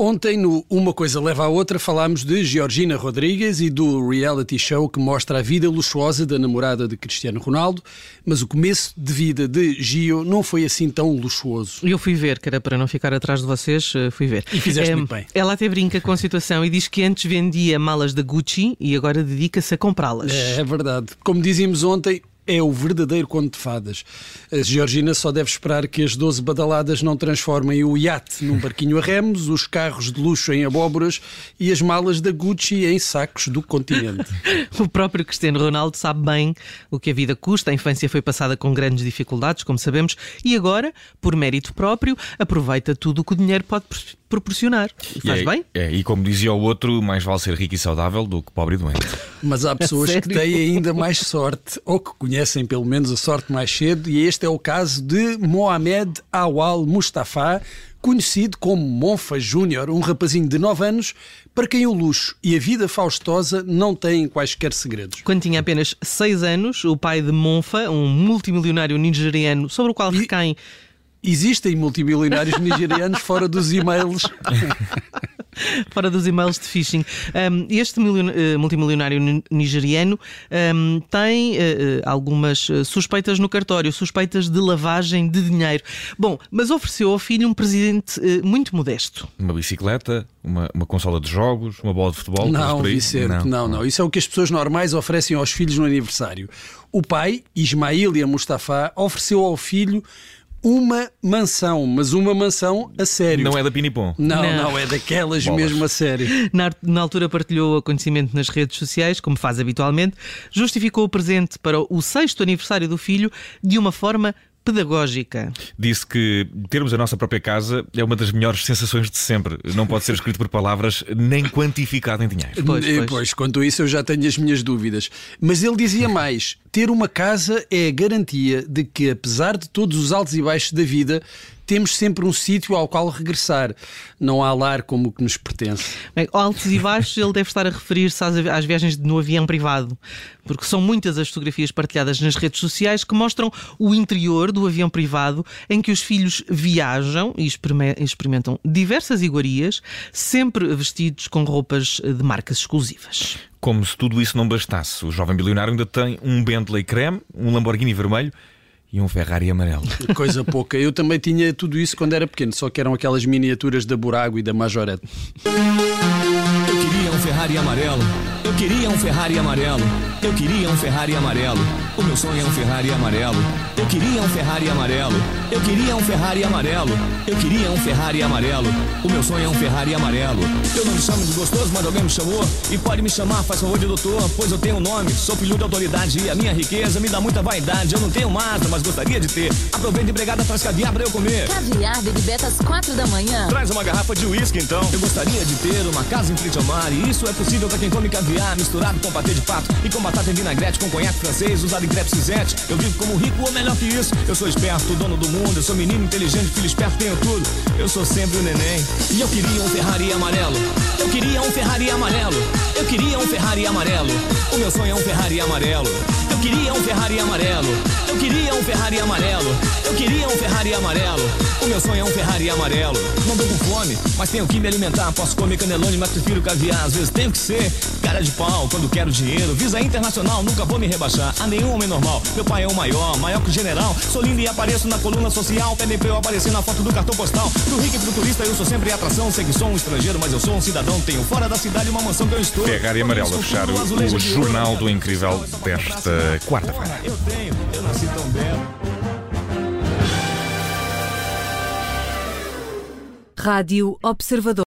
Ontem, no Uma Coisa Leva à Outra, falámos de Georgina Rodrigues e do reality show que mostra a vida luxuosa da namorada de Cristiano Ronaldo, mas o começo de vida de Gio não foi assim tão luxuoso. Eu fui ver, que era para não ficar atrás de vocês, eh, fui ver. E fizeste muito bem. Ela até brinca com a situação e diz que antes vendia malas da Gucci e agora dedica-se a comprá-las. É, é verdade. Como dizíamos ontem, é o verdadeiro conto de fadas. A Georgina só deve esperar que as 12 badaladas não transformem o iate num barquinho a remos, os carros de luxo em abóboras e as malas da Gucci em sacos do continente. o próprio Cristiano Ronaldo sabe bem o que a vida custa. A infância foi passada com grandes dificuldades, como sabemos, e agora, por mérito próprio, aproveita tudo o que o dinheiro pode proporcionar. Faz é, bem? É, e como dizia o outro, mais vale ser rico e saudável do que pobre e doente. Mas há pessoas que têm ainda mais sorte, ou que conhecem pelo menos a sorte mais cedo, e este é o caso de Mohamed Awal Mustafa, conhecido como Monfa Júnior, um rapazinho de 9 anos, para quem o luxo e a vida faustosa não têm quaisquer segredos. Quando tinha apenas 6 anos, o pai de Monfa, um multimilionário nigeriano sobre o qual recaem Existem multimilionários nigerianos fora dos e-mails. fora dos e-mails de phishing. Um, este uh, multimilionário nigeriano um, tem uh, algumas suspeitas no cartório, suspeitas de lavagem de dinheiro. Bom, mas ofereceu ao filho um presente uh, muito modesto. Uma bicicleta, uma, uma consola de jogos, uma bola de futebol. Não, Vicente, não, não, não. Isso é o que as pessoas normais oferecem aos filhos no aniversário. O pai, Ismail Mustafa, ofereceu ao filho uma mansão, mas uma mansão a sério. Não é da Pinipom. Não, não, não, é daquelas Bolas. mesmo a sério. Na, na, altura partilhou o conhecimento nas redes sociais, como faz habitualmente, justificou o presente para o sexto aniversário do filho de uma forma pedagógica. Disse que termos a nossa própria casa é uma das melhores sensações de sempre. Não pode ser escrito por palavras nem quantificado em dinheiro. Pois, pois. pois, quanto a isso eu já tenho as minhas dúvidas. Mas ele dizia mais: ter uma casa é a garantia de que, apesar de todos os altos e baixos da vida, temos sempre um sítio ao qual regressar. Não há lar como o que nos pertence. Bem, altos e baixos, ele deve estar a referir-se às, às viagens no avião privado, porque são muitas as fotografias partilhadas nas redes sociais que mostram o interior do avião privado em que os filhos viajam e experimentam diversas iguarias, sempre vestidos com roupas de marcas exclusivas. Como se tudo isso não bastasse, o jovem bilionário ainda tem um Bentley creme, um Lamborghini vermelho e um Ferrari amarelo. Coisa pouca. Eu também tinha tudo isso quando era pequeno, só que eram aquelas miniaturas da Burago e da Majorette. Eu queria um Ferrari amarelo. Eu queria um Ferrari amarelo. Eu queria um Ferrari amarelo. O meu sonho é um Ferrari amarelo. Eu queria um Ferrari amarelo. Eu queria um Ferrari amarelo. Eu queria um Ferrari amarelo. O meu sonho é um Ferrari amarelo. Eu não me chamo de gostoso, mas alguém me chamou. E pode me chamar, faz favor de doutor, pois eu tenho um nome. Sou filho de autoridade e a minha riqueza me dá muita vaidade. Eu não tenho massa, mas gostaria de ter. Aproveita empregada, traz caviar pra eu comer. Caviar, Baby Beta, às quatro da manhã. Traz uma garrafa de uísque, então. Eu gostaria de ter uma casa em frente ao mar. E isso é possível pra quem come caviar, misturado com patê de pato e com batata em vinagrete, com conhaque francês, usado em crepe cinzete. Eu vivo como rico ou melhor que isso. Eu sou esperto, dono do mundo. Eu sou menino inteligente, filho esperto, tenho tudo. Eu sou sempre o neném. E eu queria um Ferrari amarelo. Eu queria um Ferrari amarelo. Eu queria um Ferrari amarelo. O meu sonho é um Ferrari amarelo. Eu queria um Ferrari amarelo. Eu queria um Ferrari amarelo. Eu queria um Ferrari amarelo. O meu sonho é um Ferrari amarelo. Não tô com fome, mas tenho que me alimentar. Posso comer canelone, mas prefiro caviar. Às vezes tenho que ser cara de pau quando quero dinheiro. Visa internacional, nunca vou me rebaixar a nenhum homem normal. Meu pai é o maior, maior que o general. Sou lindo e apareço na coluna social. Pra eu aparecer na foto do cartão postal. Pro rico e pro turista eu sou sempre atração. Sei que sou um estrangeiro, mas eu sou um cidadão. Tenho fora da cidade uma mansão que eu estou. Ferrari amarelo fechar o, o Jornal do Incrível desta quarta-feira. Eu tenho, eu nasci tão belo. Rádio Observador.